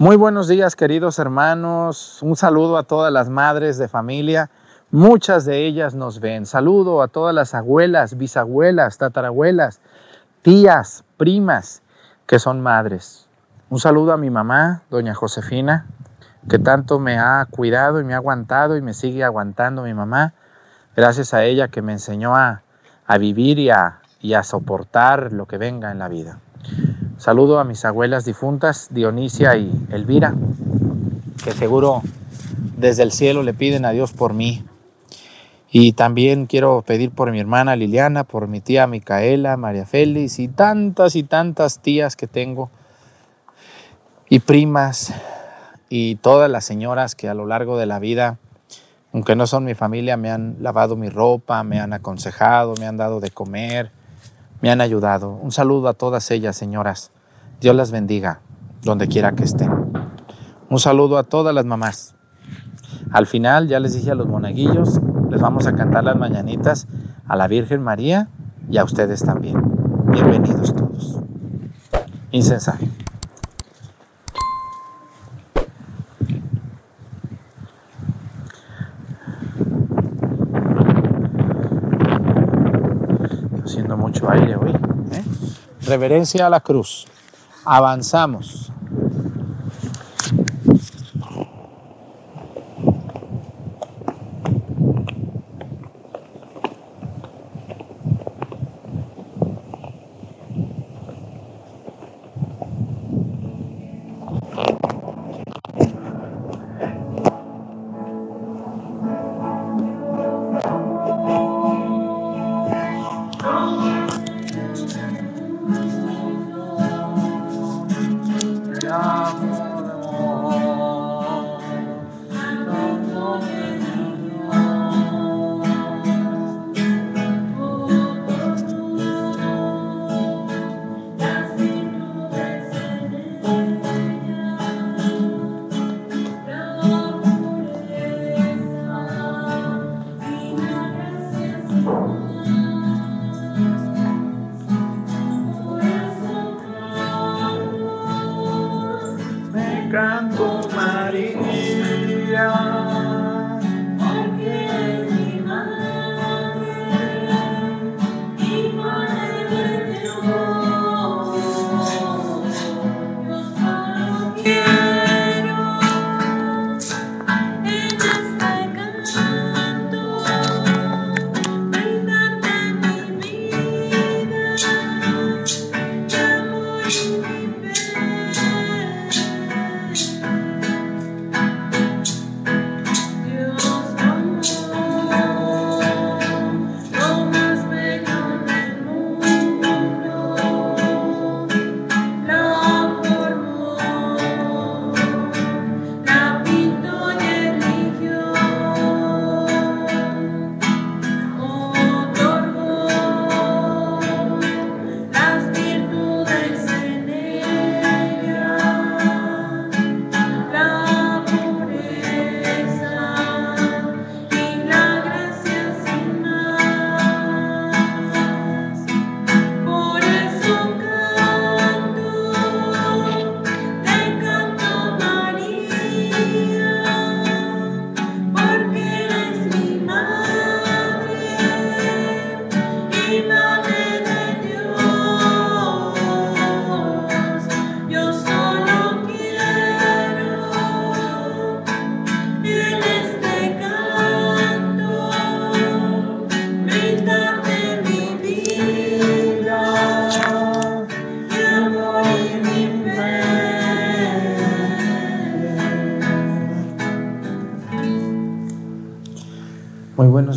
Muy buenos días, queridos hermanos. Un saludo a todas las madres de familia. Muchas de ellas nos ven. Saludo a todas las abuelas, bisabuelas, tatarabuelas, tías, primas que son madres. Un saludo a mi mamá, doña Josefina, que tanto me ha cuidado y me ha aguantado y me sigue aguantando mi mamá. Gracias a ella que me enseñó a, vivir y a, y a soportar lo que venga en la vida. Saludo a mis abuelas difuntas, Dionisia y Elvira, que seguro desde el cielo le piden a Dios por mí. Y también quiero pedir por mi hermana Liliana, por mi tía Micaela, María Félix y tantas y tantas tías que tengo y primas y todas las señoras que a lo largo de la vida, aunque no son mi familia, me han lavado mi ropa, me han aconsejado, me han dado de comer, me han ayudado. Un saludo a todas ellas, señoras. Dios las bendiga donde quiera que estén. Un saludo a todas las mamás. Al final ya les dije a los monaguillos, les vamos a cantar las mañanitas a la Virgen María y a ustedes también. Bienvenidos todos. Incensario. haciendo mucho aire hoy. ¿eh? Reverencia a la cruz. Avanzamos.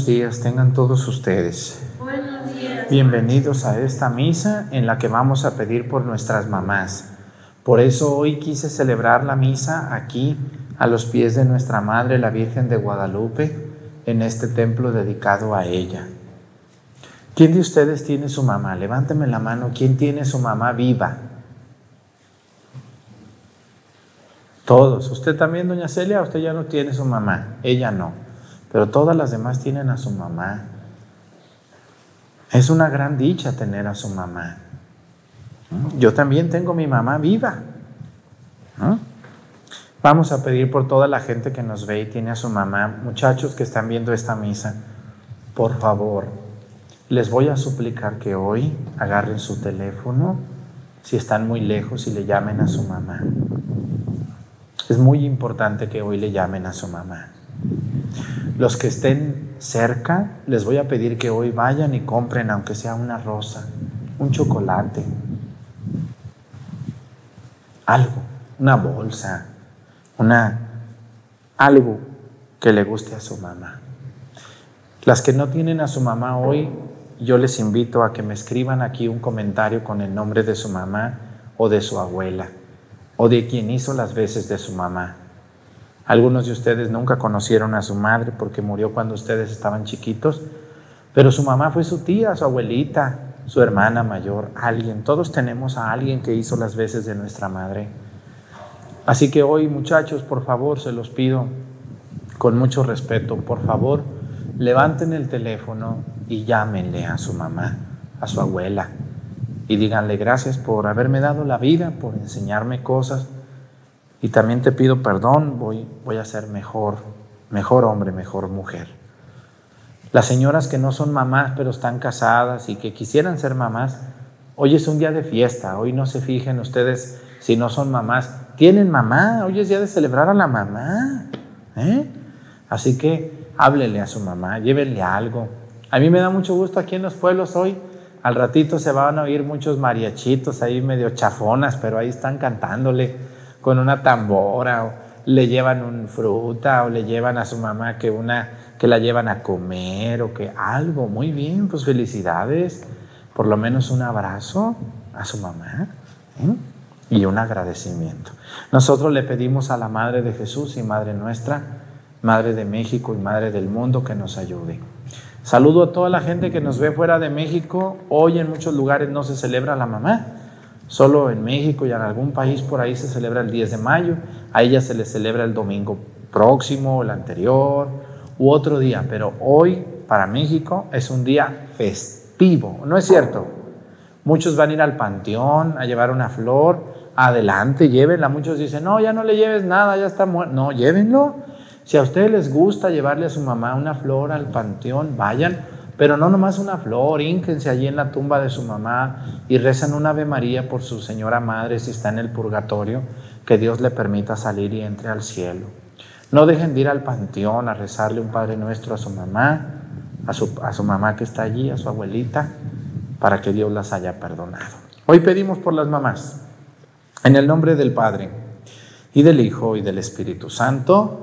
Días tengan todos ustedes. Buenos días. Bienvenidos a esta misa en la que vamos a pedir por nuestras mamás. Por eso hoy quise celebrar la misa aquí, a los pies de nuestra Madre, la Virgen de Guadalupe, en este templo dedicado a ella. ¿Quién de ustedes tiene su mamá? Levánteme la mano. ¿Quién tiene su mamá viva? Todos. ¿Usted también, doña Celia? ¿Usted ya no tiene su mamá? Ella no pero todas las demás tienen a su mamá. Es una gran dicha tener a su mamá. Yo también tengo mi mamá viva. Vamos a pedir por toda la gente que nos ve y tiene a su mamá, muchachos que están viendo esta misa, por favor, les voy a suplicar que hoy agarren su teléfono si están muy lejos y le llamen a su mamá. Es muy importante que hoy le llamen a su mamá. Los que estén cerca, les voy a pedir que hoy vayan y compren, aunque sea una rosa, un chocolate, algo, una bolsa, una algo que le guste a su mamá. Las que no tienen a su mamá hoy, yo les invito a que me escriban aquí un comentario con el nombre de su mamá o de su abuela o de quien hizo las veces de su mamá. Algunos de ustedes nunca conocieron a su madre porque murió cuando ustedes estaban chiquitos, pero su mamá fue su tía, su abuelita, su hermana mayor, alguien. Todos tenemos a alguien que hizo las veces de nuestra madre. Así que hoy, muchachos, por favor, se los pido con mucho respeto, por favor, levanten el teléfono y llámenle a su mamá, a su abuela, y díganle gracias por haberme dado la vida, por enseñarme cosas. Y también te pido perdón, voy, voy a ser mejor, mejor hombre, mejor mujer. Las señoras que no son mamás, pero están casadas y que quisieran ser mamás, hoy es un día de fiesta, hoy no se fijen ustedes si no son mamás, tienen mamá, hoy es día de celebrar a la mamá. ¿eh? Así que háblele a su mamá, llévenle algo. A mí me da mucho gusto aquí en los pueblos hoy al ratito se van a oír muchos mariachitos ahí medio chafonas, pero ahí están cantándole con una tambora o le llevan un fruta o le llevan a su mamá que una que la llevan a comer o que algo. Muy bien, pues felicidades. Por lo menos un abrazo a su mamá ¿eh? y un agradecimiento. Nosotros le pedimos a la Madre de Jesús y Madre nuestra, Madre de México y Madre del mundo que nos ayude. Saludo a toda la gente que nos ve fuera de México. Hoy en muchos lugares no se celebra la mamá. Solo en México y en algún país por ahí se celebra el 10 de mayo. A ella se le celebra el domingo próximo, el anterior u otro día. Pero hoy para México es un día festivo. ¿No es cierto? Muchos van a ir al panteón a llevar una flor. Adelante, llévenla. Muchos dicen, no, ya no le lleves nada, ya está muerto. No, llévenlo si a ustedes les gusta llevarle a su mamá una flor al panteón, vayan, pero no nomás una flor, ínquense allí en la tumba de su mamá y rezan una Ave María por su señora madre si está en el purgatorio, que Dios le permita salir y entre al cielo. No dejen de ir al panteón a rezarle un Padre Nuestro a su mamá, a su, a su mamá que está allí, a su abuelita, para que Dios las haya perdonado. Hoy pedimos por las mamás, en el nombre del Padre, y del Hijo, y del Espíritu Santo.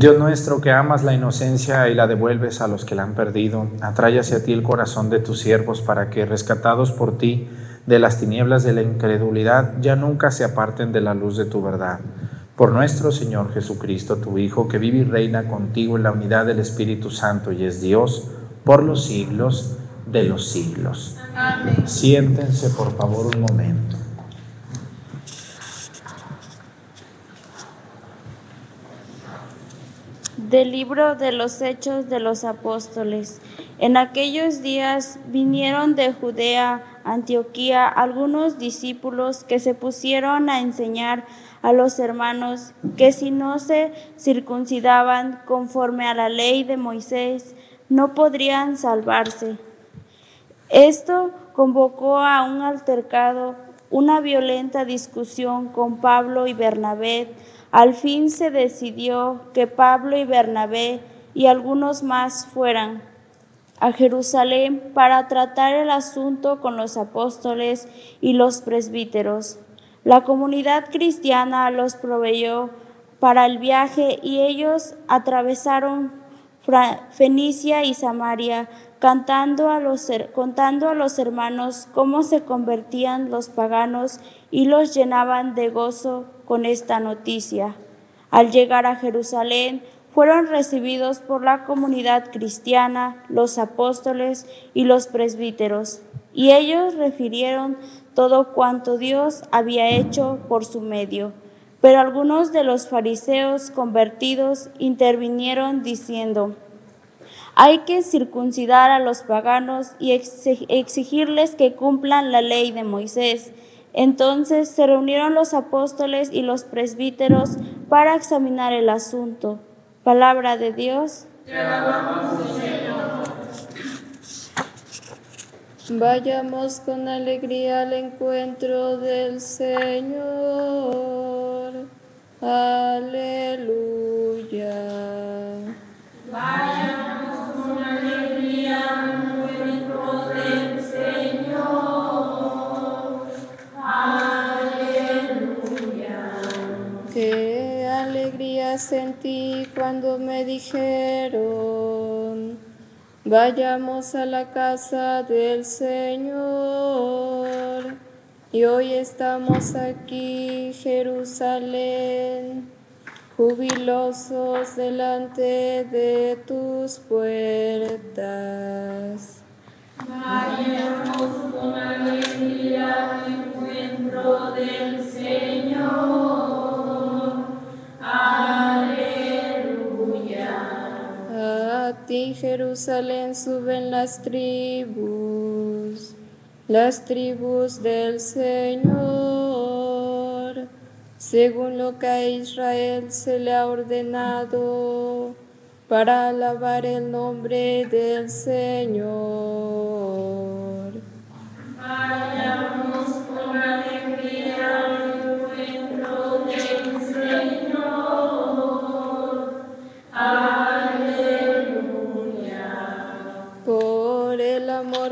Dios nuestro, que amas la inocencia y la devuelves a los que la han perdido, atrae hacia ti el corazón de tus siervos para que, rescatados por ti de las tinieblas de la incredulidad, ya nunca se aparten de la luz de tu verdad. Por nuestro Señor Jesucristo, tu Hijo, que vive y reina contigo en la unidad del Espíritu Santo y es Dios por los siglos de los siglos. Amén. Siéntense por favor un momento. Del libro de los Hechos de los Apóstoles. En aquellos días vinieron de Judea, Antioquía, algunos discípulos que se pusieron a enseñar a los hermanos que si no se circuncidaban conforme a la ley de Moisés, no podrían salvarse. Esto convocó a un altercado, una violenta discusión con Pablo y Bernabé, al fin se decidió que Pablo y Bernabé y algunos más fueran a Jerusalén para tratar el asunto con los apóstoles y los presbíteros. La comunidad cristiana los proveyó para el viaje y ellos atravesaron Fenicia y Samaria, cantando a los, contando a los hermanos cómo se convertían los paganos y los llenaban de gozo con esta noticia. Al llegar a Jerusalén, fueron recibidos por la comunidad cristiana, los apóstoles y los presbíteros, y ellos refirieron todo cuanto Dios había hecho por su medio. Pero algunos de los fariseos convertidos intervinieron diciendo, hay que circuncidar a los paganos y exigirles que cumplan la ley de Moisés. Entonces se reunieron los apóstoles y los presbíteros para examinar el asunto. Palabra de Dios. Vayamos con alegría al encuentro del Señor. Aleluya. Vayamos con alegría Qué alegría sentí cuando me dijeron, vayamos a la casa del Señor. Y hoy estamos aquí, Jerusalén, jubilosos delante de tus puertas. Vayamos con alegría Jerusalén, suben las tribus, las tribus del Señor, según lo que a Israel se le ha ordenado para alabar el nombre del Señor.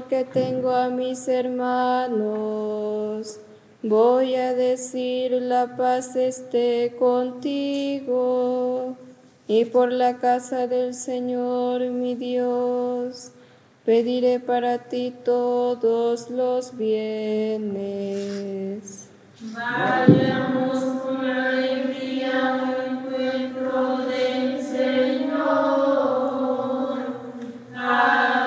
Que tengo a mis hermanos, voy a decir la paz esté contigo. Y por la casa del Señor mi Dios, pediré para ti todos los bienes. Vayamos con alegría permanezcan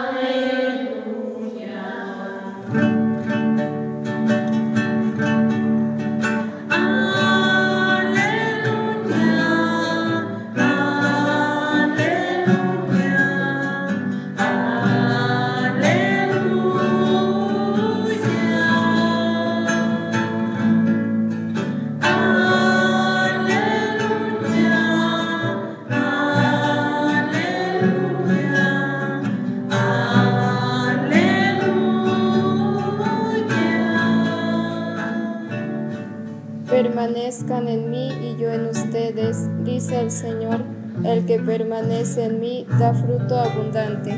el Señor, el que permanece en mí da fruto abundante.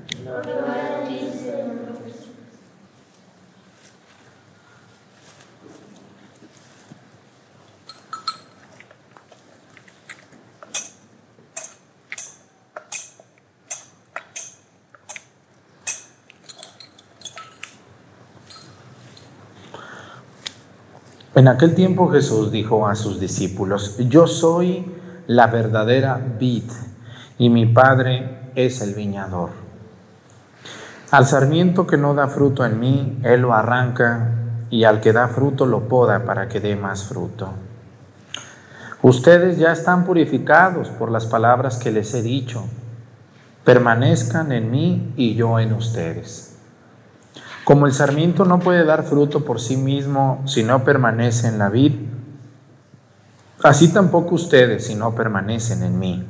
En aquel tiempo Jesús dijo a sus discípulos, yo soy la verdadera vid y mi Padre es el viñador. Al sarmiento que no da fruto en mí, Él lo arranca y al que da fruto lo poda para que dé más fruto. Ustedes ya están purificados por las palabras que les he dicho. Permanezcan en mí y yo en ustedes. Como el sarmiento no puede dar fruto por sí mismo si no permanece en la vid, así tampoco ustedes si no permanecen en mí.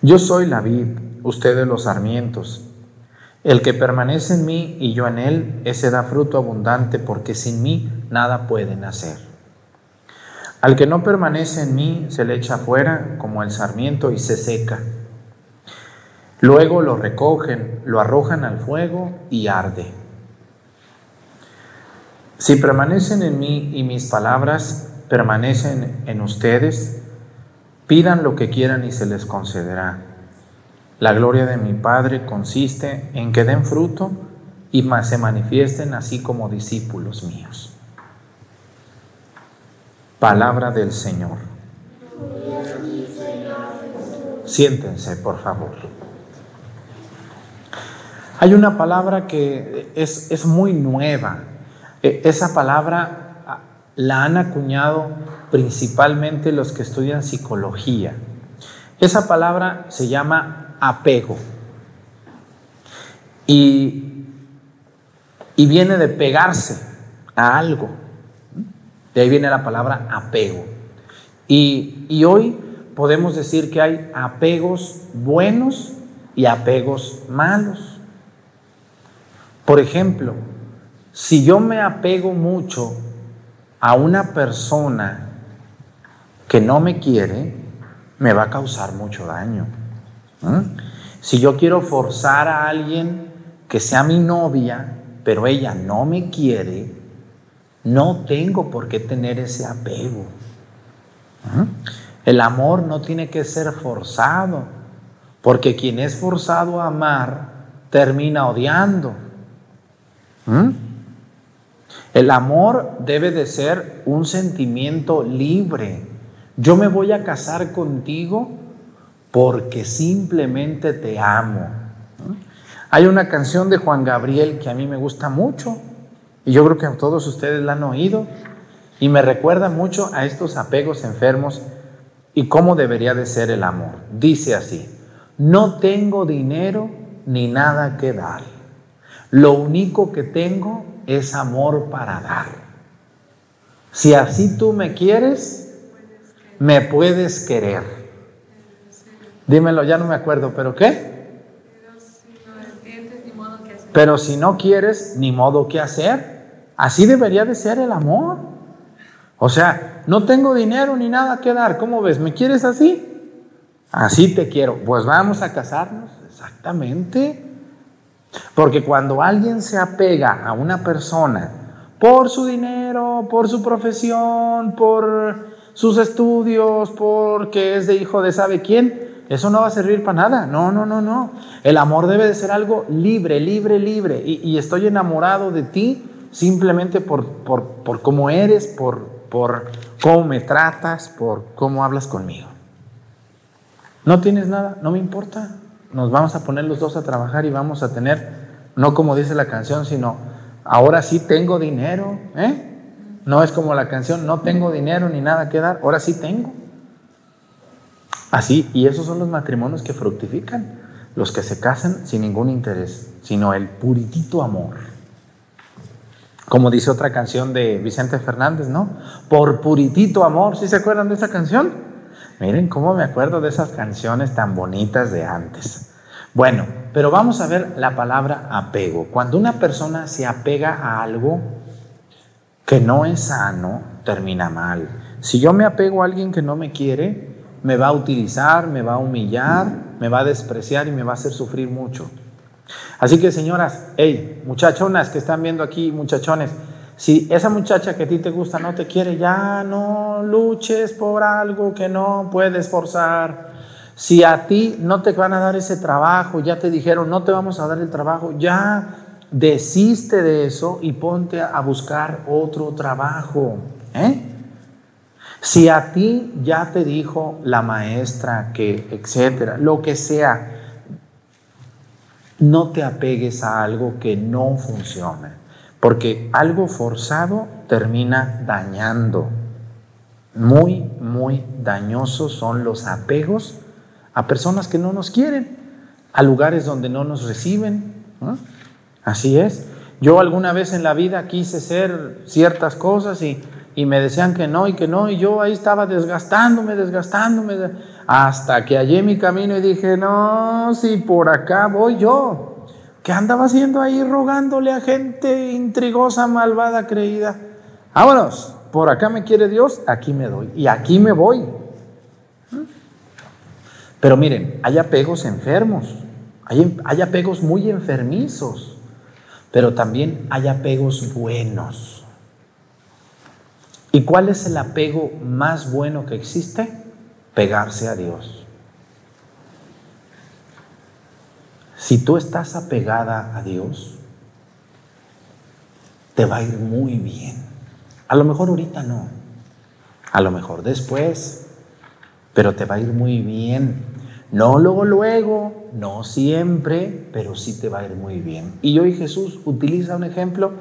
Yo soy la vid, ustedes los sarmientos. El que permanece en mí y yo en él, ese da fruto abundante porque sin mí nada pueden hacer. Al que no permanece en mí se le echa fuera como el sarmiento y se seca. Luego lo recogen, lo arrojan al fuego y arde. Si permanecen en mí y mis palabras permanecen en ustedes, pidan lo que quieran y se les concederá. La gloria de mi Padre consiste en que den fruto y se manifiesten así como discípulos míos. Palabra del Señor. Siéntense, por favor. Hay una palabra que es, muy nueva. E, esa palabra ah, la han acuñado principalmente los que estudian psicología. Esa palabra se llama apego. Y, y viene de pegarse a algo. De ahí viene la palabra apego. Y, y hoy podemos decir que hay apegos buenos y apegos malos. Por ejemplo, si yo me apego mucho a una persona que no me quiere, me va a causar mucho daño. Si yo quiero forzar a alguien que sea mi novia, pero ella no me quiere, no tengo por qué tener ese apego. El amor no tiene que ser forzado, porque quien es forzado a amar termina odiando. ¿Mm? El amor debe de ser un sentimiento libre. Yo me voy a casar contigo porque simplemente te amo. Hay una canción de Juan Gabriel que a mí me gusta mucho y yo creo que todos ustedes la han oído y me recuerda mucho a estos apegos enfermos y cómo debería de ser el amor. Dice así, no tengo dinero ni nada que dar lo único que tengo es amor para dar. Si así tú me quieres, me puedes querer. Dímelo, ya no me acuerdo, pero ¿qué? Pero si no quieres, ni modo que hacer. Así debería de ser el amor. O sea, no tengo dinero ni nada que dar. ¿Cómo ves? ¿Me quieres así? Así te quiero. Pues vamos a casarnos. Exactamente. Porque cuando alguien se apega a una persona por su dinero, por su profesión, por sus estudios, porque es de hijo de sabe quién, eso no va a servir para nada. No, no, no, no. El amor debe de ser algo libre, libre, libre. Y, estoy enamorado de ti simplemente por, por, por cómo eres, por, por cómo me tratas, por cómo hablas conmigo. No tienes nada, no me importa nos vamos a poner los dos a trabajar y vamos a tener, no como dice la canción, sino ahora sí tengo dinero, ¿eh? No es como la canción, no tengo dinero ni nada que dar, ahora sí tengo. Así, y esos son los matrimonios que fructifican, los que se casan sin ningún interés, sino el puritito amor. Como dice otra canción de Vicente Fernández, ¿no? Por puritito amor, ¿sí se acuerdan de esa canción? Miren cómo me acuerdo de esas canciones tan bonitas de antes. Bueno, pero vamos a ver la palabra apego. Cuando una persona se apega a algo, que no es sano, termina mal. Si yo me apego a alguien que no me quiere, me va a utilizar, me va a humillar, me va a despreciar y me va a hacer sufrir mucho. Así que señoras, hey, muchachonas que están viendo aquí, muchachones, si esa muchacha que a ti te gusta no te quiere, ya no luches por algo que no puedes forzar. Si a ti no te van a dar ese trabajo, ya te dijeron, no te vamos a dar el trabajo, ya desiste de eso y ponte a buscar otro trabajo. ¿eh? Si a ti ya te dijo la maestra que, etcétera, lo que sea, no te apegues a algo que no funcione. Porque algo forzado termina dañando. Muy, muy dañosos son los apegos a personas que no nos quieren, a lugares donde no nos reciben. Así es. Yo alguna vez en la vida quise ser ciertas cosas y, y, me decían que no y que no, y yo ahí estaba desgastándome, desgastándome, hasta que hallé mi camino y dije, no, si por acá voy yo. ¿Qué andaba haciendo ahí rogándole a gente intrigosa, malvada, creída? Vámonos, por acá me quiere Dios, aquí me doy y aquí me voy. Pero miren, hay apegos enfermos, hay, hay apegos muy enfermizos, pero también hay apegos buenos. ¿Y cuál es el apego más bueno que existe? Pegarse a Dios. Si tú estás apegada a Dios, te va a ir muy bien. A lo mejor ahorita no, a lo mejor después, pero te va a ir muy bien. No luego, luego, no siempre, pero sí te va a ir muy bien. Y hoy Jesús utiliza un ejemplo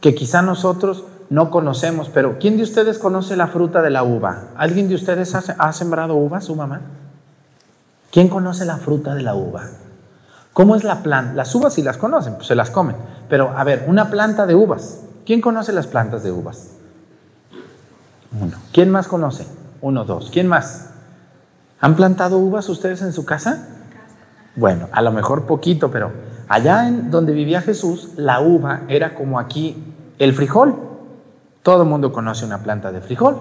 que quizá nosotros no conocemos, pero ¿quién de ustedes conoce la fruta de la uva? ¿Alguien de ustedes ha, ha sembrado uvas, su mamá? ¿Quién conoce la fruta de la uva? ¿Cómo es la planta? Las uvas si las conocen, pues se las comen. Pero a ver, una planta de uvas. ¿Quién conoce las plantas de uvas? Uno. ¿Quién más conoce? Uno, dos. ¿Quién más? ¿Han plantado uvas ustedes en su casa? Bueno, a lo mejor poquito, pero allá en donde vivía Jesús, la uva era como aquí el frijol. Todo el mundo conoce una planta de frijol.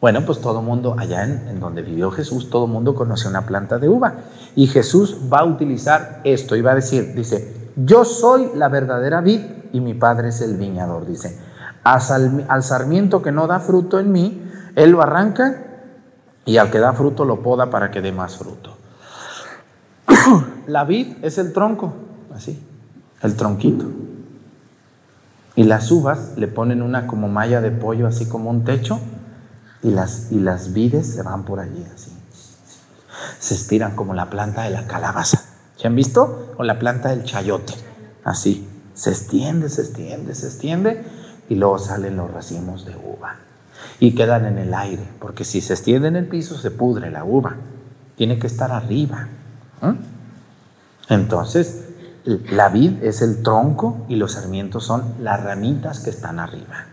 Bueno, pues todo mundo, allá en, donde vivió Jesús, todo mundo conoce una planta de uva. Y Jesús va a utilizar esto y va a decir, dice, yo soy la verdadera vid y mi padre es el viñador, dice. Al, sarmiento que no da fruto en mí, él lo arranca y al que da fruto lo poda para que dé más fruto. la vid es el tronco, así, el tronquito. Y las uvas le ponen una como malla de pollo, así como un techo y las, y las vides se van por allí así. Se estiran como la planta de la calabaza. ¿Se han visto? O la planta del chayote. Así. Se extiende, se extiende, se extiende y luego salen los racimos de uva. Y quedan en el aire, porque si se extiende en el piso se pudre la uva. Tiene que estar arriba. Entonces, la vid es el tronco y los sarmientos son las ramitas que están arriba.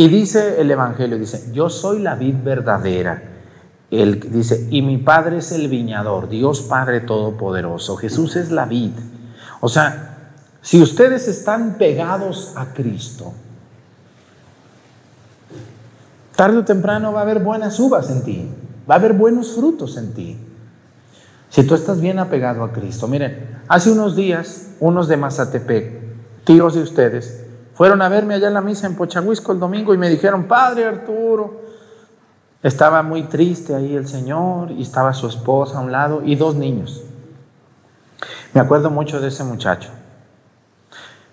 Y dice el Evangelio, dice, yo soy la vid verdadera. Él dice, y mi Padre es el viñador, Dios Padre Todopoderoso. Jesús es la vid. O sea, si ustedes están pegados a Cristo, tarde o temprano va a haber buenas uvas en ti, va a haber buenos frutos en ti. Si tú estás bien apegado a Cristo. Miren, hace unos días, unos de Mazatepec, tíos de ustedes, fueron a verme allá en la misa en Pochahuisco el domingo y me dijeron, Padre Arturo, estaba muy triste ahí el Señor y estaba su esposa a un lado y dos niños. Me acuerdo mucho de ese muchacho.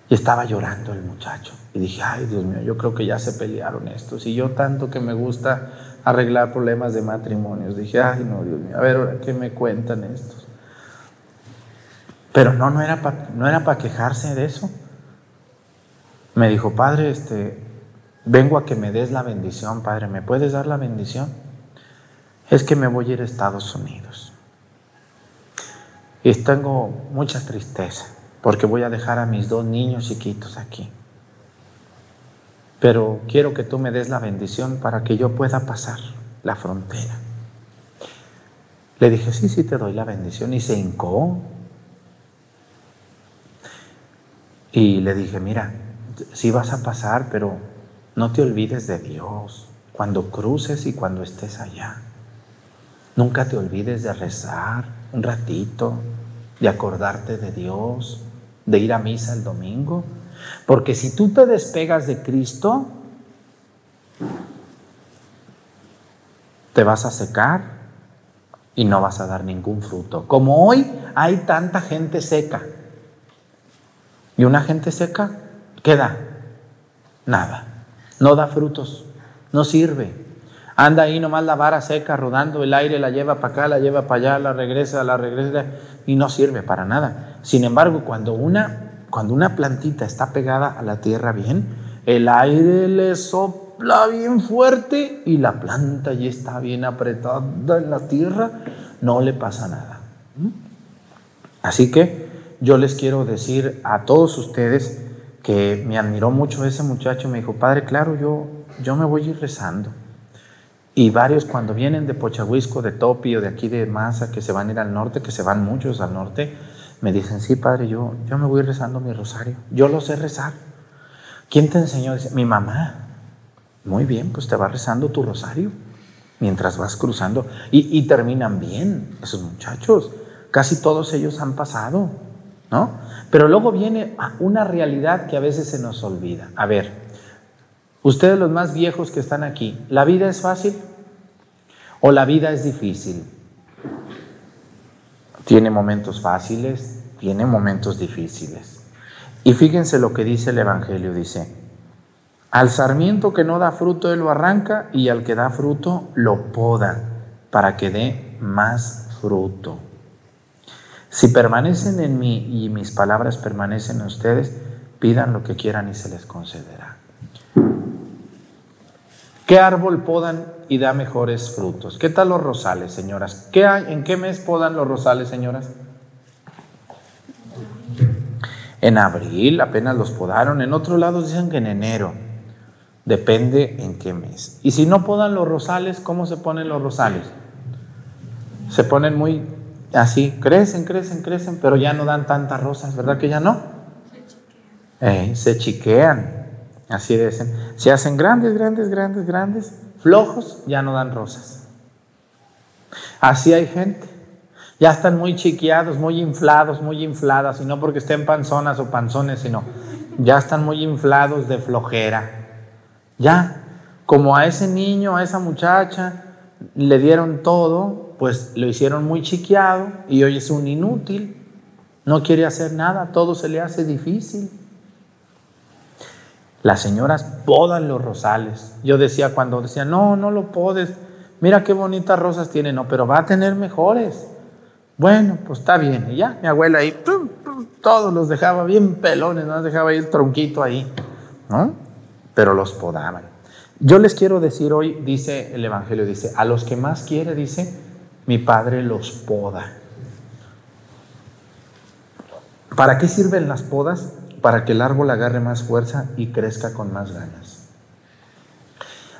Y estaba llorando el muchacho. Y dije, ay Dios mío, yo creo que ya se pelearon estos. Y yo tanto que me gusta arreglar problemas de matrimonios. Dije, ay no, Dios mío, a ver, ¿qué me cuentan estos? Pero no, no era para no era para quejarse de eso me dijo, Padre, este, vengo a que me des la bendición, Padre, ¿me puedes dar la bendición? Es que me voy a ir a Estados Unidos. Y tengo mucha tristeza porque voy a dejar a mis dos niños chiquitos aquí. Pero quiero que tú me des la bendición para que yo pueda pasar la frontera. Le dije, sí, sí, te doy la bendición. Y se hincó. Y le dije, mira, sí vas a pasar, pero no te olvides de Dios cuando cruces y cuando estés allá. Nunca te olvides de rezar un ratito, de acordarte de Dios, de ir a misa el domingo. Porque si tú te despegas de Cristo, te vas a secar y no vas a dar ningún fruto. Como hoy hay tanta gente seca. ¿Y una gente seca? ¿Qué da? Nada. No da frutos. No sirve. Anda ahí nomás la vara seca rodando, el aire la lleva para acá, la lleva para allá, la regresa, la regresa y no sirve para nada. Sin embargo, cuando una, cuando una plantita está pegada a la tierra bien, el aire le sopla bien fuerte y la planta ya está bien apretada en la tierra, no le pasa nada. ¿Mm? Así que yo les quiero decir a todos ustedes que me admiró mucho ese muchacho, me dijo, padre, claro, yo, yo me voy a ir rezando. Y varios cuando vienen de Pochahuisco, de Topi o de aquí de Masa, que se van a ir al norte, que se van muchos al norte, me dicen, sí, padre, yo, yo me voy rezando mi rosario. Yo lo sé rezar. ¿Quién te enseñó? Dice, mi mamá. Muy bien, pues te va rezando tu rosario mientras vas cruzando. Y terminan bien esos muchachos. Casi todos ellos han pasado, ¿no? Pero luego viene una realidad que a veces se nos olvida. A ver, Ustedes los más viejos que están aquí, ¿la vida es fácil o la vida es difícil? Tiene momentos fáciles, tiene momentos difíciles. Y fíjense lo que dice el Evangelio, dice, al sarmiento que no da fruto, él lo arranca y al que da fruto, lo poda para que dé más fruto. Si permanecen en mí y mis palabras permanecen en ustedes, pidan lo que quieran y se les concederá. ¿Qué árbol podan y da mejores frutos? ¿Qué tal los rosales, señoras? ¿Qué ¿En qué mes podan los rosales, señoras? En abril apenas los podaron, en otros lados dicen que en enero. Depende en qué mes. Y si no podan los rosales, ¿cómo se ponen los rosales? Se ponen muy así, crecen, crecen, crecen, pero ya no dan tantas rosas, ¿verdad que ya no? se chiquean. Así dicen. Se hacen grandes, grandes, grandes, grandes, flojos, ya no dan rosas. Así hay gente. Ya están muy chiqueados, muy inflados, muy infladas, y no porque estén panzonas o panzones, sino ya están muy inflados de flojera. Ya, como a ese niño, a esa muchacha, le dieron todo, pues lo hicieron muy chiqueado y hoy es un inútil. No quiere hacer nada, todo se le hace difícil. Las señoras podan los rosales. Yo decía cuando decía, no, no lo podes. Mira qué bonitas rosas tiene, no, pero va a tener mejores. Bueno, pues está bien. Y ya, mi abuela ahí, todos los dejaba bien pelones, no dejaba ahí el tronquito ahí, ¿no? Pero los podaban. Yo les quiero decir hoy, dice el Evangelio, dice, a los que más quiere, dice, mi Padre los poda. ¿Para qué sirven las podas? para que el árbol agarre más fuerza y crezca con más ganas.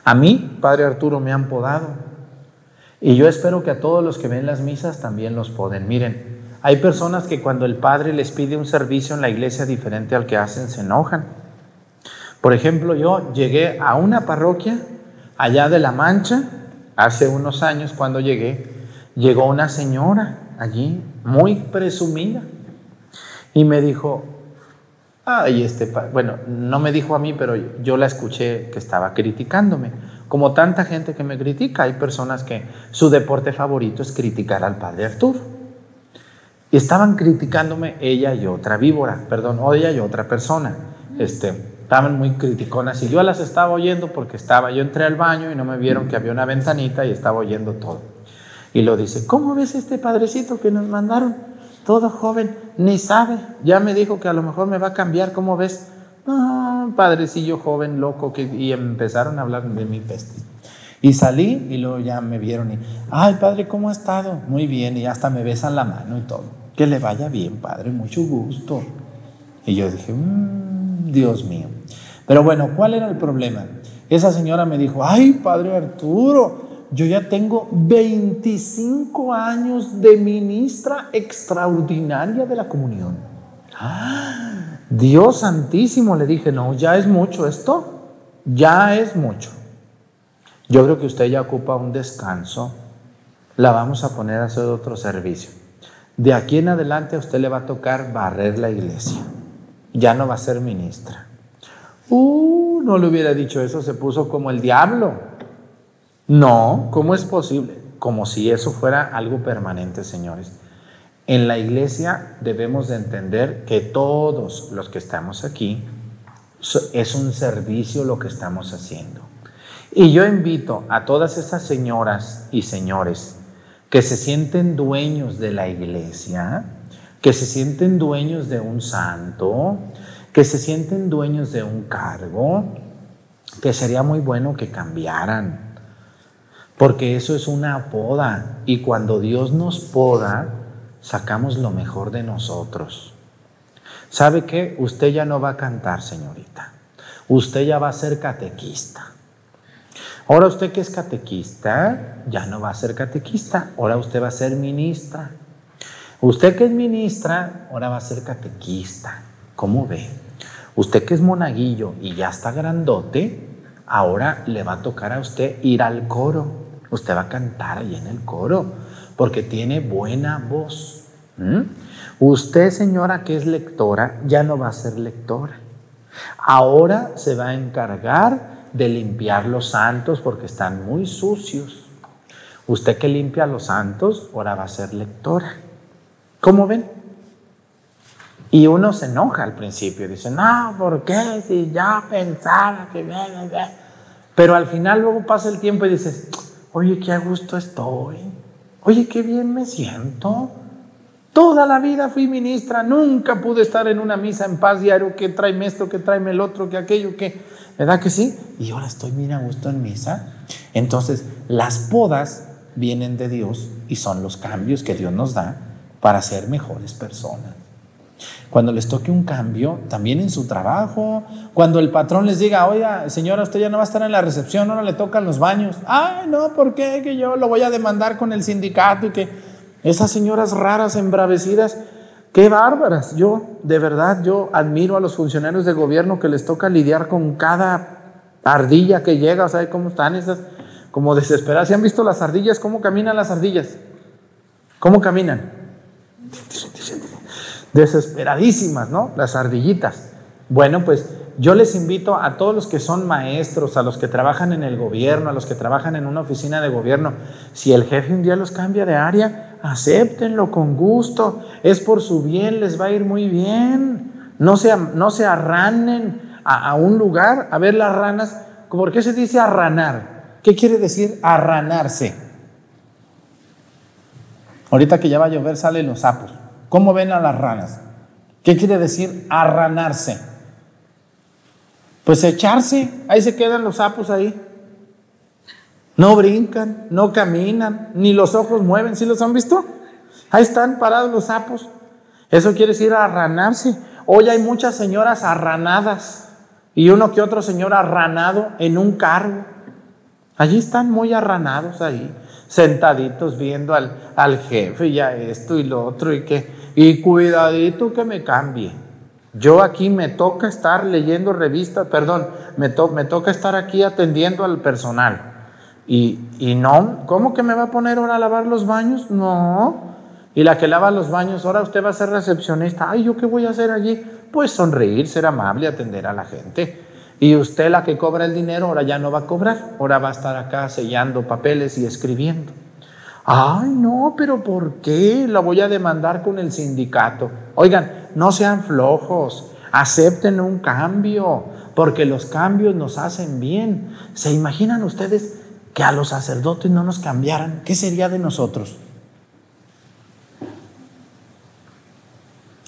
A mí, Padre Arturo, me han podado. Y yo espero que a todos los que ven las misas también los poden. Miren, hay personas que cuando el Padre les pide un servicio en la iglesia diferente al que hacen, se enojan. Por ejemplo, yo llegué a una parroquia allá de La Mancha, hace unos años cuando llegué, llegó una señora allí, muy presumida, y me dijo, Ay, este, bueno, no me dijo a mí, pero yo la escuché que estaba criticándome. Como tanta gente que me critica, hay personas que su deporte favorito es criticar al padre Arturo. Y estaban criticándome ella y otra víbora, perdón, ella y otra persona. Este, estaban muy criticonas y yo las estaba oyendo porque estaba, yo entré al baño y no me vieron que había una ventanita y estaba oyendo todo. Y lo dice, ¿cómo ves este padrecito que nos mandaron? todo joven, ni sabe. Ya me dijo que a lo mejor me va a cambiar, ¿cómo ves? No, padrecillo joven, loco, que, y empezaron a hablar de mi peste. Y salí y luego ya me vieron y, ay, padre, ¿cómo ha estado? Muy bien, y hasta me besan la mano y todo. Que le vaya bien, padre, mucho gusto. Y yo dije, mmm, Dios mío. Pero bueno, ¿cuál era el problema? Esa señora me dijo, ay, padre Arturo, yo ya tengo 25 años de ministra extraordinaria de la comunión. Dios santísimo, le dije, no, ya es mucho esto. ya es mucho. Yo creo que usted ya ocupa un descanso. La vamos a poner a hacer otro servicio. De aquí en adelante a usted le va a tocar barrer la iglesia. Ya no va a ser ministra. Uh, no le hubiera dicho eso, se puso como el diablo. No, ¿cómo es posible? Como si eso fuera algo permanente, señores. En la iglesia debemos de entender que todos los que estamos aquí es un servicio lo que estamos haciendo. Y yo invito a todas esas señoras y señores que se sienten dueños de la iglesia, que se sienten dueños de un santo, que se sienten dueños de un cargo, que sería muy bueno que cambiaran. Porque eso es una poda. Y cuando Dios nos poda, sacamos lo mejor de nosotros. ¿Sabe qué? Usted ya no va a cantar, señorita. Usted ya va a ser catequista. Ahora usted que es catequista, ya no va a ser catequista. Ahora usted va a ser ministra. Usted que es ministra, ahora va a ser catequista. ¿Cómo ve? Usted que es monaguillo y ya está grandote, ahora le va a tocar a usted ir al coro. Usted va a cantar ahí en el coro porque tiene buena voz. Usted, señora, que es lectora, ya no va a ser lectora. Ahora se va a encargar de limpiar los santos porque están muy sucios. Usted que limpia los santos, ahora va a ser lectora. ¿Cómo ven? Y uno se enoja al principio, dice, no, ¿por qué? Si ya pensaba que... Pero al final luego pasa el tiempo y dices, oye, qué a gusto estoy. Oye, qué bien me siento. Toda la vida fui ministra, nunca pude estar en una misa en paz diario, que tráeme esto, que tráeme el otro, que aquello, que... ¿Verdad que sí? Y ahora estoy bien a gusto en misa. Entonces, las podas vienen de Dios y son los cambios que Dios nos da para ser mejores personas. Cuando les toque un cambio, también en su trabajo, cuando el patrón les diga, oiga, señora, usted ya no va a estar en la recepción, ahora le tocan los baños. Ay, no, ¿por qué? Que yo lo voy a demandar con el sindicato y que esas señoras raras, embravecidas, qué bárbaras. Yo, de verdad, yo admiro a los funcionarios de gobierno que les toca lidiar con cada ardilla que llega, o sea, cómo están esas, como desesperadas. ¿Se han visto las ardillas? ¿Cómo caminan las ardillas? ¿Cómo caminan? Desesperadísimas, ¿no? Las ardillitas. Bueno, pues yo les invito a todos los que son maestros, a los que trabajan en el gobierno, a los que trabajan en una oficina de gobierno, si el jefe un día los cambia de área, acéptenlo con gusto, es por su bien, les va a ir muy bien. No se, no se arranen a, a un lugar a ver las ranas. ¿Por qué se dice arranar? ¿Qué quiere decir arranarse? Ahorita que ya va a llover salen los sapos. ¿Cómo ven a las ranas? ¿Qué quiere decir arranarse? Pues echarse, ahí se quedan los sapos ahí. No brincan, no caminan, ni los ojos mueven, ¿sí los han visto? Ahí están parados los sapos. Eso quiere decir arranarse. Hoy hay muchas señoras arranadas y uno que otro señor arranado en un cargo. Allí están muy arranados ahí, sentaditos viendo al, al jefe y a esto y lo otro y que y cuidadito que me cambie. Yo aquí me toca estar leyendo revistas, perdón, me, me toca estar aquí atendiendo al personal. Y, y, no, ¿cómo que me va a poner ahora a lavar los baños? No. Y la que lava los baños, ahora usted va a ser recepcionista. Ay, ¿yo qué voy a hacer allí? Pues sonreír, ser amable, atender a la gente. Y usted la que cobra el dinero, ahora ya no va a cobrar, ahora va a estar acá sellando papeles y escribiendo. Ay, no, pero ¿por qué? La voy a demandar con el sindicato. Oigan, no sean flojos, acepten un cambio, porque los cambios nos hacen bien. ¿Se imaginan ustedes que a los sacerdotes no nos cambiaran? ¿Qué sería de nosotros?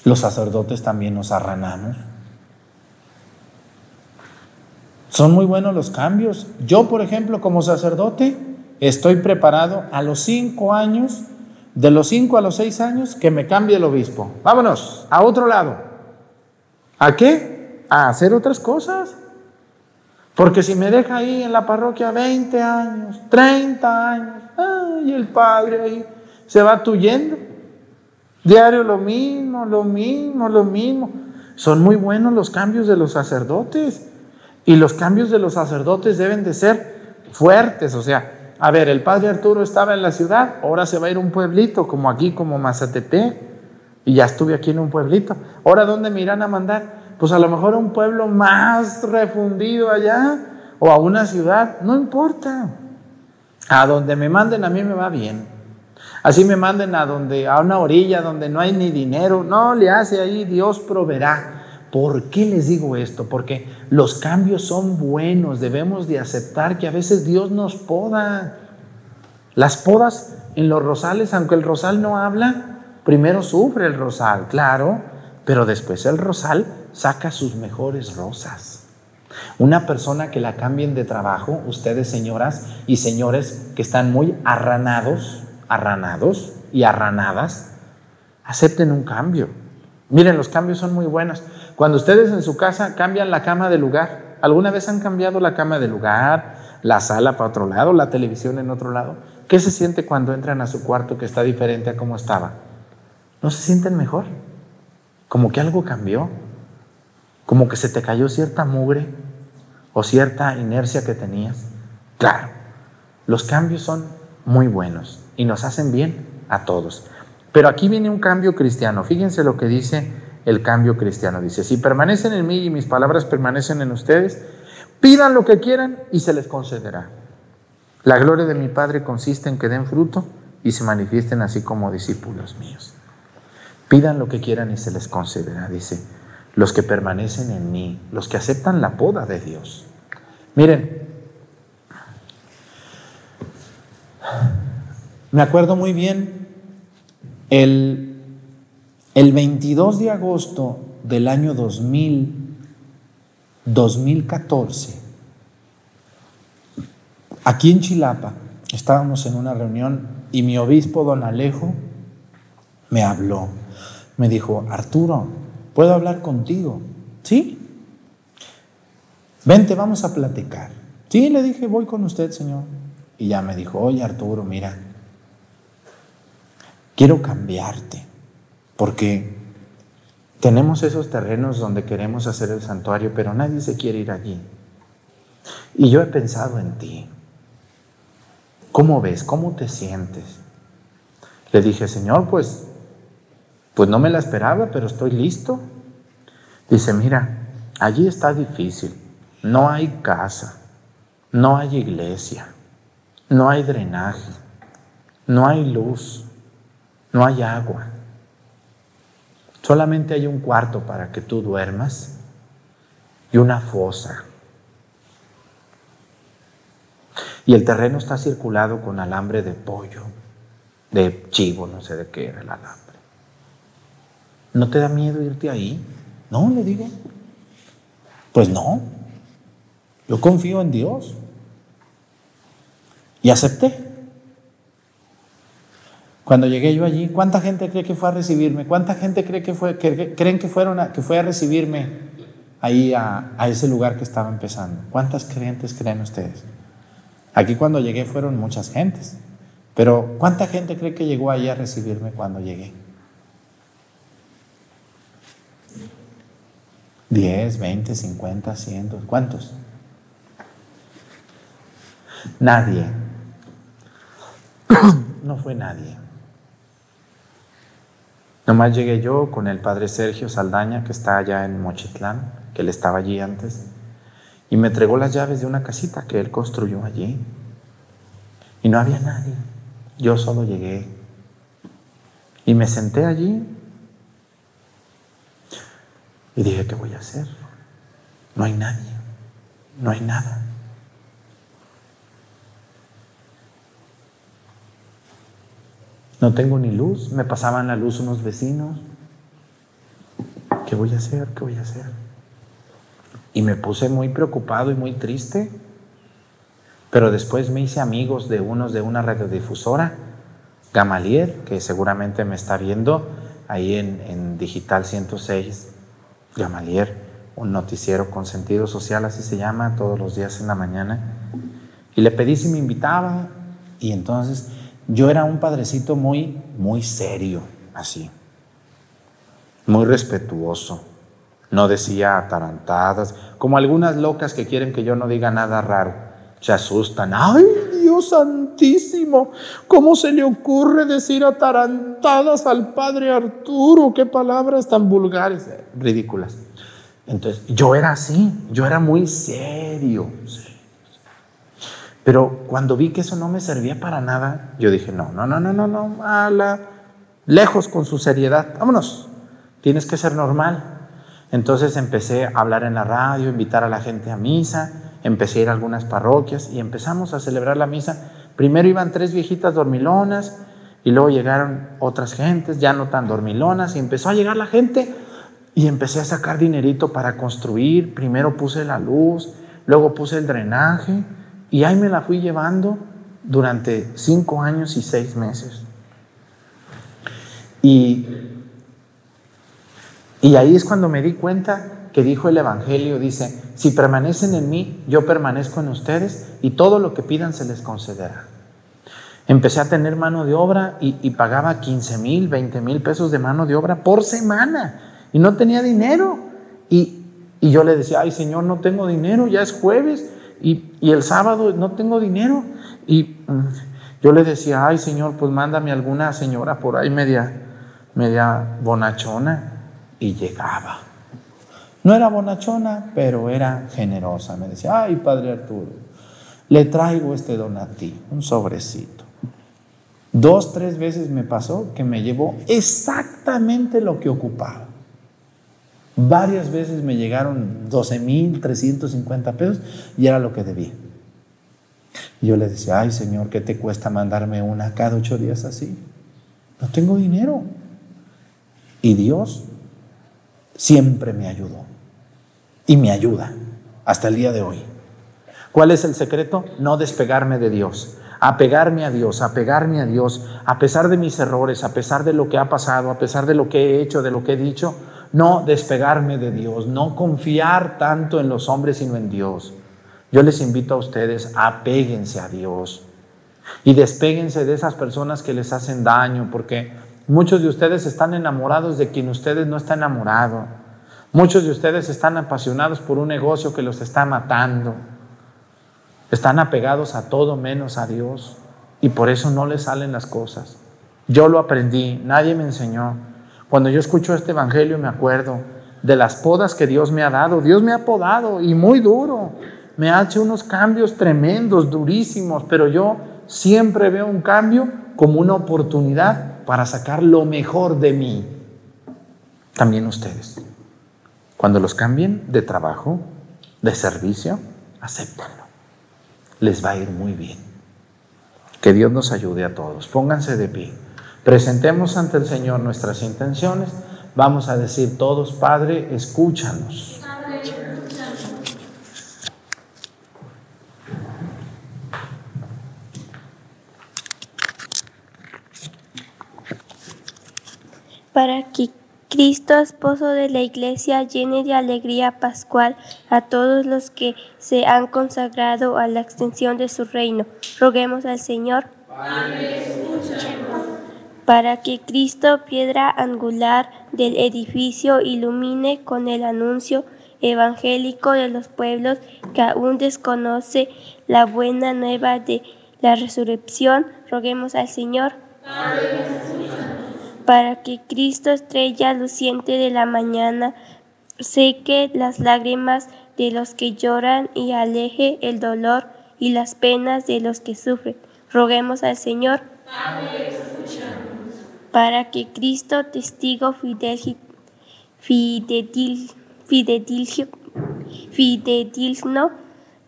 Los sacerdotes también nos arranamos. Son muy buenos los cambios. Yo, por ejemplo, como sacerdote, estoy preparado a los cinco años, de los cinco a los seis años, que me cambie el obispo. Vámonos, a otro lado. ¿A qué? A hacer otras cosas. Porque si me deja ahí en la parroquia 20 años, 30 años, ay, el padre ahí se va tuyendo. Diario lo mismo, lo mismo, lo mismo. Son muy buenos los cambios de los sacerdotes. Y los cambios de los sacerdotes deben de ser fuertes, o sea, a ver, el padre Arturo estaba en la ciudad, ahora se va a ir a un pueblito, como aquí, como Mazatepec, y ya estuve aquí en un pueblito. Ahora, ¿dónde me irán a mandar? Pues a lo mejor a un pueblo más refundido allá, o a una ciudad, no importa. A donde me manden a mí me va bien. Así me manden a donde a una orilla donde no hay ni dinero, no le hace ahí Dios proveerá. ¿Por qué les digo esto? Porque los cambios son buenos, debemos de aceptar que a veces Dios nos poda. Las podas en los rosales, aunque el rosal no habla, primero sufre el rosal, claro, pero después el rosal saca sus mejores rosas. Una persona que la cambien de trabajo, ustedes señoras y señores que están muy arranados, arranados y arranadas, acepten un cambio. Miren, los cambios son muy buenos. Cuando ustedes en su casa cambian la cama de lugar, ¿alguna vez han cambiado la cama de lugar, la sala para otro lado, la televisión en otro lado? ¿Qué se siente cuando entran a su cuarto que está diferente a como estaba? ¿No se sienten mejor? Como que algo cambió, como que se te cayó cierta mugre o cierta inercia que tenías. Claro, los cambios son muy buenos y nos hacen bien a todos. Pero aquí viene un cambio cristiano. Fíjense lo que dice el cambio cristiano. Dice, si permanecen en mí y mis palabras permanecen en ustedes, pidan lo que quieran y se les concederá. La gloria de mi Padre consiste en que den fruto y se manifiesten así como discípulos míos. Pidan lo que quieran y se les concederá, dice, los que permanecen en mí, los que aceptan la poda de Dios. Miren, me acuerdo muy bien el el 22 de agosto del año 2000, 2014, aquí en Chilapa, estábamos en una reunión y mi obispo, don Alejo, me habló. Me dijo, Arturo, ¿puedo hablar contigo? Sí. Vente, vamos a platicar. Sí, le dije, voy con usted, señor. Y ya me dijo, oye, Arturo, mira, quiero cambiarte. Porque tenemos esos terrenos donde queremos hacer el santuario, pero nadie se quiere ir allí. Y yo he pensado en ti. ¿Cómo ves? ¿Cómo te sientes? Le dije, Señor, pues, pues no me la esperaba, pero estoy listo. Dice, mira, allí está difícil. No hay casa, no hay iglesia, no hay drenaje, no hay luz, no hay agua. Solamente hay un cuarto para que tú duermas y una fosa. Y el terreno está circulado con alambre de pollo, de chivo, no sé de qué era el alambre. ¿No te da miedo irte ahí? No, le digo. Pues no. Yo confío en Dios. Y acepté. Cuando llegué yo allí, ¿cuánta gente cree que fue a recibirme? ¿Cuánta gente cree que fue, creen que, fueron a, que fue a recibirme ahí a, ese lugar que estaba empezando? ¿Cuántas creyentes creen ustedes? Aquí cuando llegué fueron muchas gentes, pero ¿cuánta gente cree que llegó ahí a recibirme cuando llegué? ¿10, 20, 50, 100? ¿Cuántos? Nadie. No fue nadie. Nomás llegué yo con el padre Sergio Saldaña, que está allá en Mochitlán, que él estaba allí antes, y me entregó las llaves de una casita que él construyó allí. Y no había nadie. Yo solo llegué. Y me senté allí y dije, ¿qué voy a hacer? No hay nadie, no hay nada. No tengo ni luz, me pasaban la luz unos vecinos. ¿Qué voy a hacer? ¿Qué voy a hacer? Y me puse muy preocupado y muy triste. Pero después me hice amigos de unos de una radiodifusora, Gamalier, que seguramente me está viendo ahí en, en Digital 106, Gamalier, un noticiero con sentido social, así se llama, todos los días en la mañana. Y le pedí si me invitaba y entonces yo era un padrecito muy, muy serio, así, muy respetuoso. No decía atarantadas, como algunas locas que quieren que yo no diga nada raro. Se asustan. ¡Ay, Dios santísimo! ¿Cómo se le ocurre decir atarantadas al padre Arturo? ¡Qué palabras tan vulgares! Ridículas. Entonces, yo era así, yo era muy serio. Pero cuando vi que eso no me servía para nada, yo dije, no, no, no, no, no, no, mala, lejos con su seriedad, vámonos, tienes que ser normal. Entonces empecé a hablar en la radio, invitar a la gente a misa, empecé a ir a algunas parroquias y empezamos a celebrar la misa. Primero iban tres viejitas dormilonas y luego llegaron otras gentes, ya no tan dormilonas, y empezó a llegar la gente y empecé a sacar dinerito para construir. Primero puse la luz, luego puse el drenaje y ahí me la fui llevando durante cinco años y seis meses. Y, y ahí es cuando me di cuenta que dijo el Evangelio, dice, si permanecen en mí, yo permanezco en ustedes y todo lo que pidan se les concederá. Empecé a tener mano de obra y, y pagaba 15 mil, 20 mil pesos de mano de obra por semana y no tenía dinero. Y, y yo le decía, ay Señor, no tengo dinero, ya es jueves y, el sábado no tengo dinero. Y mm, yo le decía, ay Señor, pues mándame alguna señora por ahí media, media bonachona. Y llegaba. No era bonachona, pero era generosa. Me decía, ay Padre Arturo, le traigo este don a ti, un sobrecito. Dos, tres veces me pasó que me llevó exactamente lo que ocupaba. Varias veces me llegaron 12 mil 350 pesos y era lo que debía. Y yo le decía, ay Señor, ¿qué te cuesta mandarme una cada ocho días así? No tengo dinero. Y Dios siempre me ayudó. Y me ayuda hasta el día de hoy. ¿Cuál es el secreto? No despegarme de Dios, apegarme a Dios, apegarme a Dios, a pesar de mis errores, a pesar de lo que ha pasado, a pesar de lo que he hecho, de lo que he dicho, no despegarme de Dios, no confiar tanto en los hombres, sino en Dios. Yo les invito a ustedes, apéguense a Dios y despéguense de esas personas que les hacen daño, porque muchos de ustedes están enamorados de quien ustedes no están enamorados. Muchos de ustedes están apasionados por un negocio que los está matando. Están apegados a todo menos a Dios y por eso no les salen las cosas. Yo lo aprendí, nadie me enseñó. Cuando yo escucho este evangelio me acuerdo de las podas que Dios me ha dado. Dios me ha podado y muy duro. Me ha hecho unos cambios tremendos, durísimos, pero yo siempre veo un cambio como una oportunidad para sacar lo mejor de mí. También ustedes. Cuando los cambien de trabajo, de servicio, acéptenlo. Les va a ir muy bien. Que Dios nos ayude a todos. Pónganse de pie. Presentemos ante el Señor nuestras intenciones. Vamos a decir todos, Padre, escúchanos. Para que Cristo, esposo de la iglesia, llene de alegría pascual a todos los que se han consagrado a la extensión de su reino. Roguemos al Señor. Padre, para que Cristo, piedra angular del edificio, ilumine con el anuncio evangélico de los pueblos que aún desconoce la buena nueva de la resurrección, roguemos al Señor. Para que Cristo, estrella luciente de la mañana, seque las lágrimas de los que lloran y aleje el dolor y las penas de los que sufren. Roguemos al Señor. Padre, para que Cristo, testigo fidedigno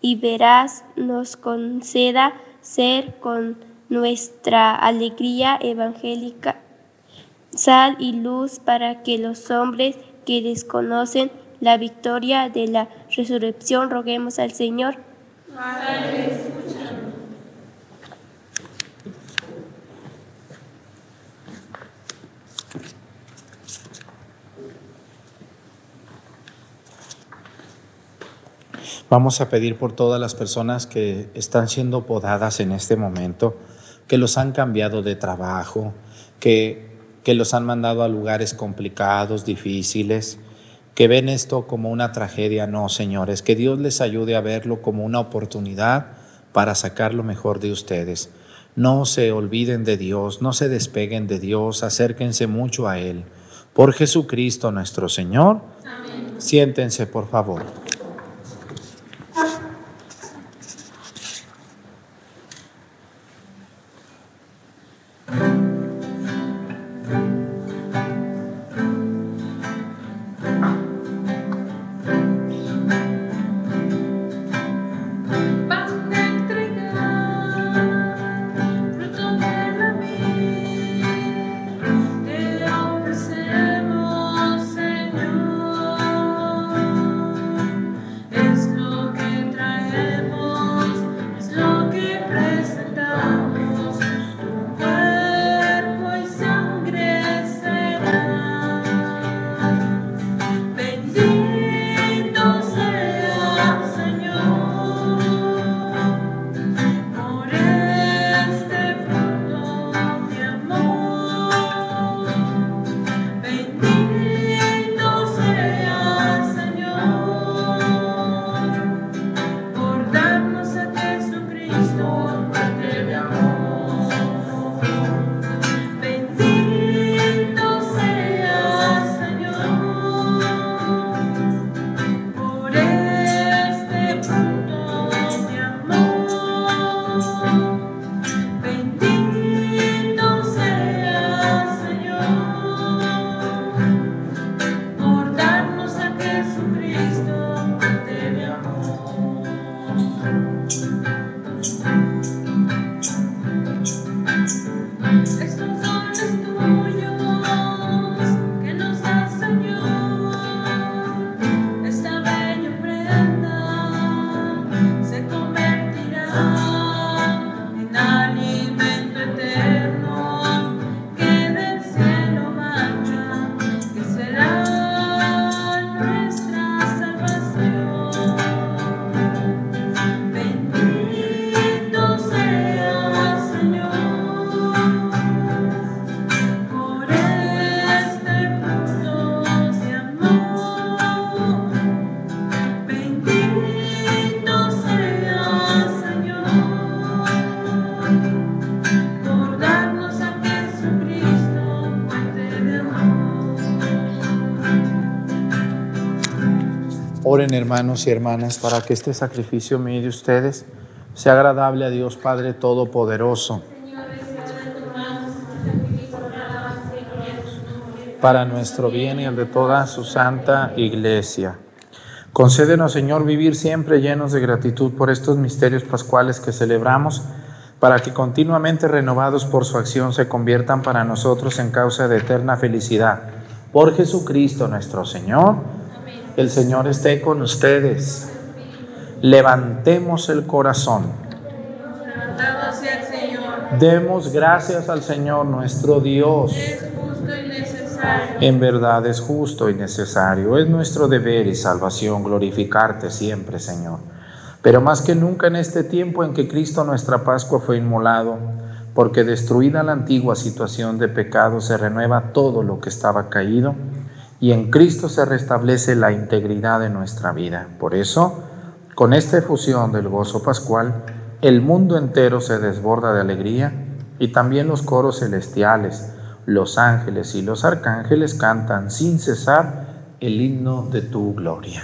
y veraz, nos conceda ser con nuestra alegría evangélica sal y luz para que los hombres que desconocen la victoria de la resurrección roguemos al Señor. Vamos a pedir por todas las personas que están siendo podadas en este momento, que los han cambiado de trabajo, que, que los han mandado a lugares complicados, difíciles, que ven esto como una tragedia. No, señores, que Dios les ayude a verlo como una oportunidad para sacar lo mejor de ustedes. No se olviden de Dios, no se despeguen de Dios, acérquense mucho a Él. Por Jesucristo nuestro Señor. Siéntense, por favor. Hermanos y hermanas para que este sacrificio mío de ustedes sea agradable a Dios Padre Todopoderoso. Para nuestro bien y el de toda su santa iglesia. Concédenos, Señor, vivir siempre llenos de gratitud por estos misterios pascuales que celebramos, para que continuamente renovados por su acción se conviertan para nosotros en causa de eterna felicidad. Por Jesucristo nuestro Señor. El Señor esté con ustedes. Levantemos el corazón. Demos gracias al Señor nuestro Dios. En verdad es justo y necesario. Es nuestro deber y salvación glorificarte siempre, Señor. Pero más que nunca en este tiempo en que Cristo nuestra Pascua fue inmolado, porque destruida la antigua situación de pecado se renueva todo lo que estaba caído y en Cristo se restablece la integridad de nuestra vida. Por eso, con esta efusión del gozo pascual, el mundo entero se desborda de alegría y también los coros celestiales, los ángeles y los arcángeles cantan sin cesar el himno de tu gloria.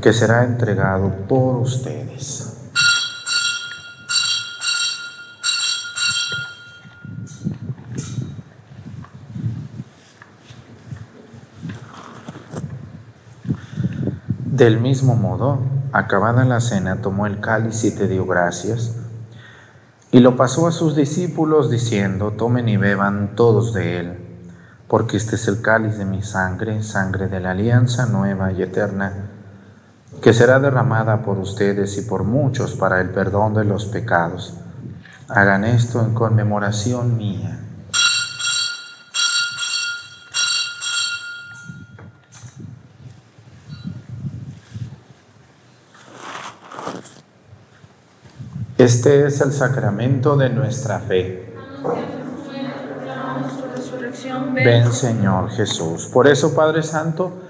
que será entregado por ustedes. Del mismo modo, acabada la cena, tomó el cáliz y te dio gracias, y lo pasó a sus discípulos diciendo, tomen y beban todos de él, porque este es el cáliz de mi sangre, sangre de la alianza nueva y eterna, que será derramada por ustedes y por muchos para el perdón de los pecados. Hagan esto en conmemoración mía. Este es el sacramento de nuestra fe. Ven Señor Jesús. Por eso, Padre Santo,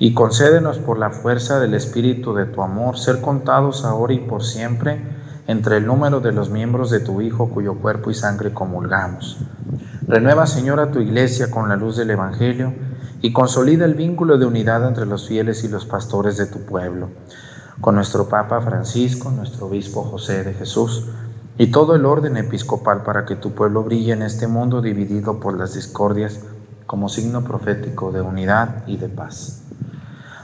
Y concédenos por la fuerza del Espíritu de tu amor ser contados ahora y por siempre entre el número de los miembros de tu Hijo cuyo cuerpo y sangre comulgamos. Renueva, Señor, a tu iglesia con la luz del Evangelio y consolida el vínculo de unidad entre los fieles y los pastores de tu pueblo. Con nuestro Papa Francisco, nuestro Obispo José de Jesús, y todo el orden episcopal para que tu pueblo brille en este mundo dividido por las discordias como signo profético de unidad y de paz.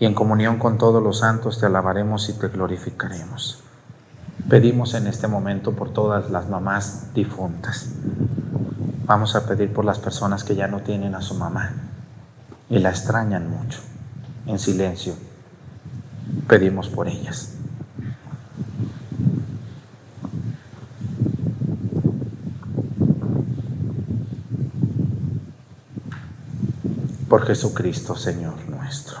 y en comunión con todos los santos te alabaremos y te glorificaremos. Pedimos en este momento por todas las mamás difuntas. Vamos a pedir por las personas que ya no tienen a su mamá y la extrañan mucho. En silencio, pedimos por ellas. por Jesucristo, Señor nuestro.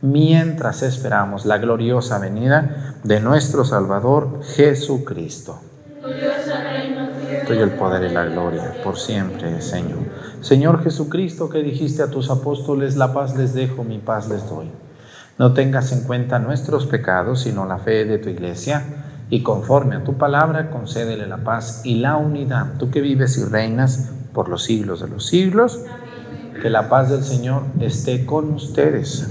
mientras esperamos la gloriosa venida de nuestro Salvador Jesucristo. Tuyo el poder y la gloria por siempre, Señor. Señor Jesucristo, que dijiste a tus apóstoles, la paz les dejo, mi paz les doy. no tengas en cuenta nuestros pecados, sino la fe de tu iglesia, y conforme a tu palabra, concédele la paz y la unidad. Tú que vives y reinas por los siglos de los siglos, que la paz del Señor esté con ustedes.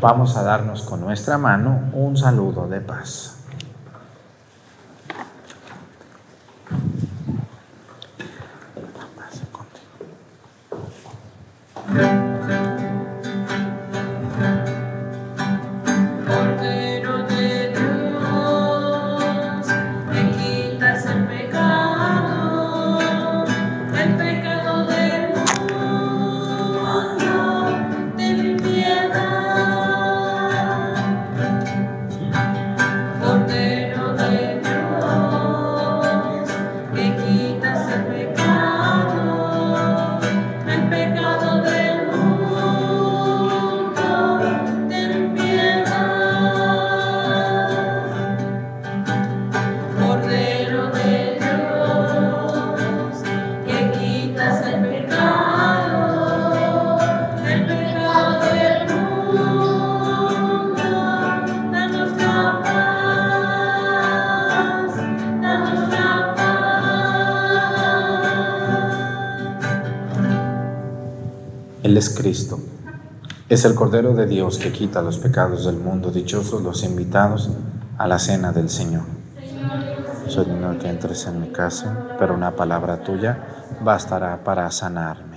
Vamos a darnos con nuestra mano un saludo de paz. Es el Cordero de Dios que quita los pecados del mundo. Dichosos los invitados a la cena del Señor. Soy digno que entres en mi casa, pero una palabra tuya bastará para sanarme.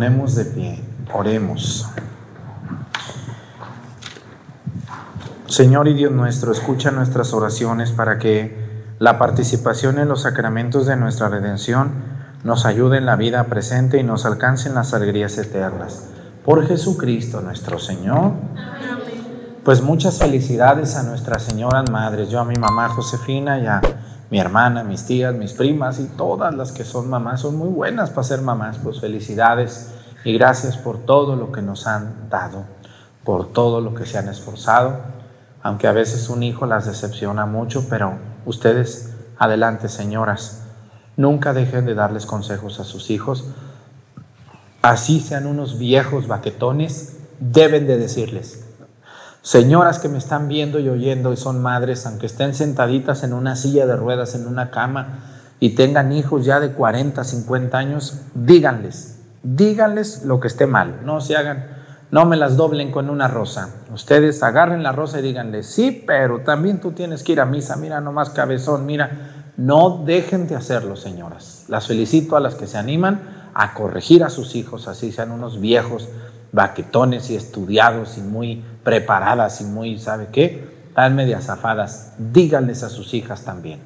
Ponemos de pie, oremos. Señor y Dios nuestro, escucha nuestras oraciones para que la participación en los sacramentos de nuestra redención nos ayude en la vida presente y nos alcance en las alegrías eternas. Por Jesucristo nuestro Señor. Pues muchas felicidades a nuestras señoras madres, yo a mi mamá Josefina y a mi hermana, mis tías, mis primas y todas las que son mamás, son muy buenas para ser mamás, pues felicidades y gracias por todo lo que nos han dado, por todo lo que se han esforzado, aunque a veces un hijo las decepciona mucho, pero ustedes, adelante señoras, nunca dejen de darles consejos a sus hijos, así sean unos viejos baquetones, deben de decirles, Señoras que me están viendo y oyendo y son madres, aunque estén sentaditas en una silla de ruedas, en una cama y tengan hijos ya de 40, 50 años, díganles, díganles lo que esté mal, no se hagan, no me las doblen con una rosa. Ustedes agarren la rosa y díganle, sí, pero también tú tienes que ir a misa, mira nomás cabezón, mira, no dejen de hacerlo, señoras. Las felicito a las que se animan a corregir a sus hijos, así sean unos viejos baquetones y estudiados y muy preparadas y muy, ¿sabe qué? Tan medias zafadas. Díganles a sus hijas también.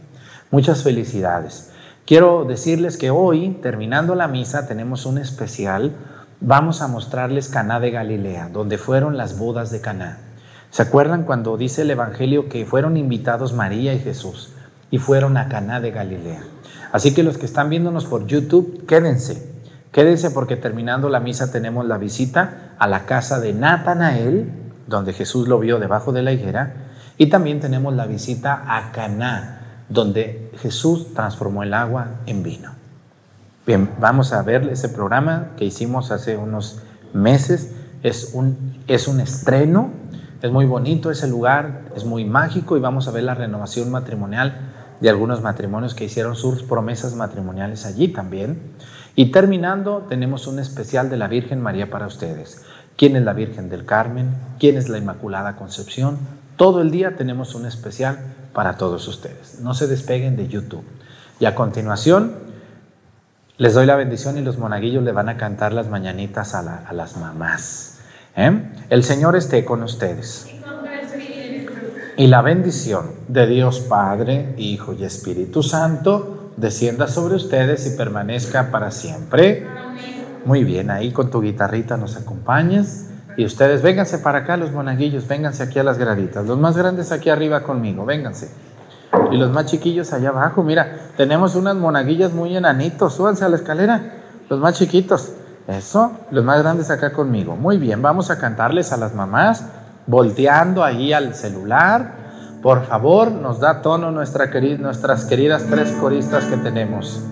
Muchas felicidades. Quiero decirles que hoy, terminando la misa, tenemos un especial. Vamos a mostrarles Caná de Galilea, donde fueron las bodas de Caná. ¿Se acuerdan cuando dice el Evangelio que fueron invitados María y Jesús y fueron a Caná de Galilea? Así que los que están viéndonos por YouTube, quédense, Quédense porque terminando la misa tenemos la visita a la casa de Natanael, donde Jesús lo vio debajo de la higuera, y también tenemos la visita a Caná, donde Jesús transformó el agua en vino. Bien, vamos a ver ese programa que hicimos hace unos meses. Es un, es un estreno, es muy bonito ese lugar, es muy mágico y vamos a ver la renovación matrimonial de algunos matrimonios que hicieron sus promesas matrimoniales allí también. Y terminando, tenemos un especial de la Virgen María para ustedes. ¿Quién es la Virgen del Carmen? ¿Quién es la Inmaculada Concepción? Todo el día tenemos un especial para todos ustedes. No se despeguen de YouTube. Y a continuación, les doy la bendición y los monaguillos le van a cantar las mañanitas a, las mamás. ¿eh? El Señor esté con ustedes. Y la bendición de Dios Padre, Hijo y Espíritu Santo descienda sobre ustedes y permanezca para siempre. Muy bien, ahí con tu guitarrita nos acompañas. Y ustedes, vénganse para acá, los monaguillos, vénganse aquí a las graditas. Los más grandes aquí arriba conmigo, vénganse. Y los más chiquillos allá abajo, mira, tenemos unas monaguillas muy enanitos, súbanse a la escalera. Los más chiquitos, eso, los más grandes acá conmigo. Muy bien, vamos a cantarles a las mamás, volteando ahí al celular por favor, nos da tono nuestra nuestras queridas tres coristas que tenemos.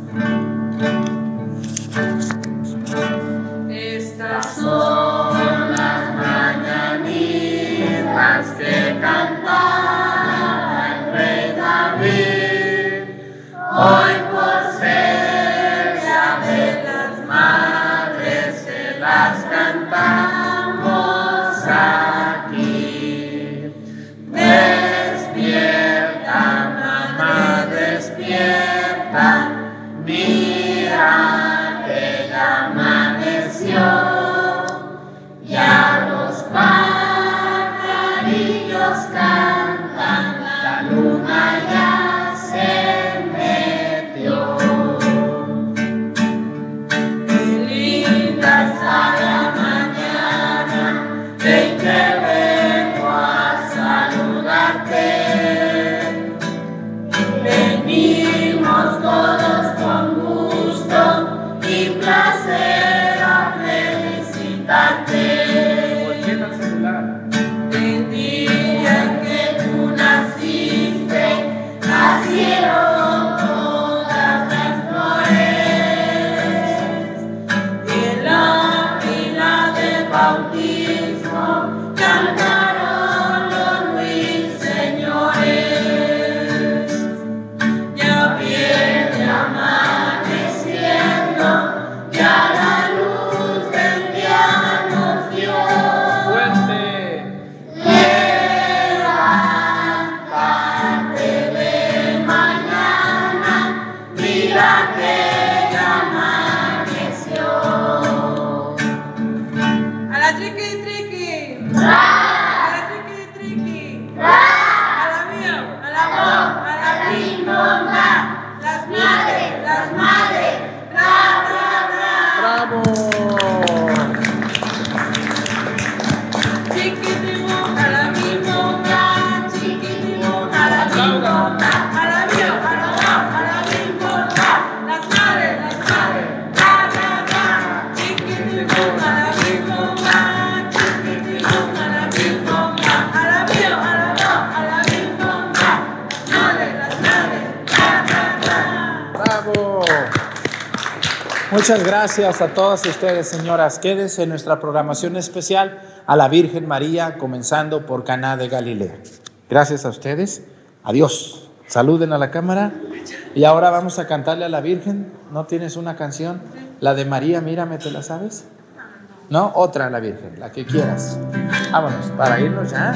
Madres que Muchas gracias a todas ustedes, señoras. Quédense en nuestra programación especial a la Virgen María, comenzando por Caná de Galilea. Gracias a ustedes. Adiós. Saluden a la cámara. Y ahora vamos a cantarle a la Virgen. ¿No tienes una canción? La de María, mírame, ¿te la sabes? No, otra a la Virgen, la que quieras. Vámonos, para irnos ya.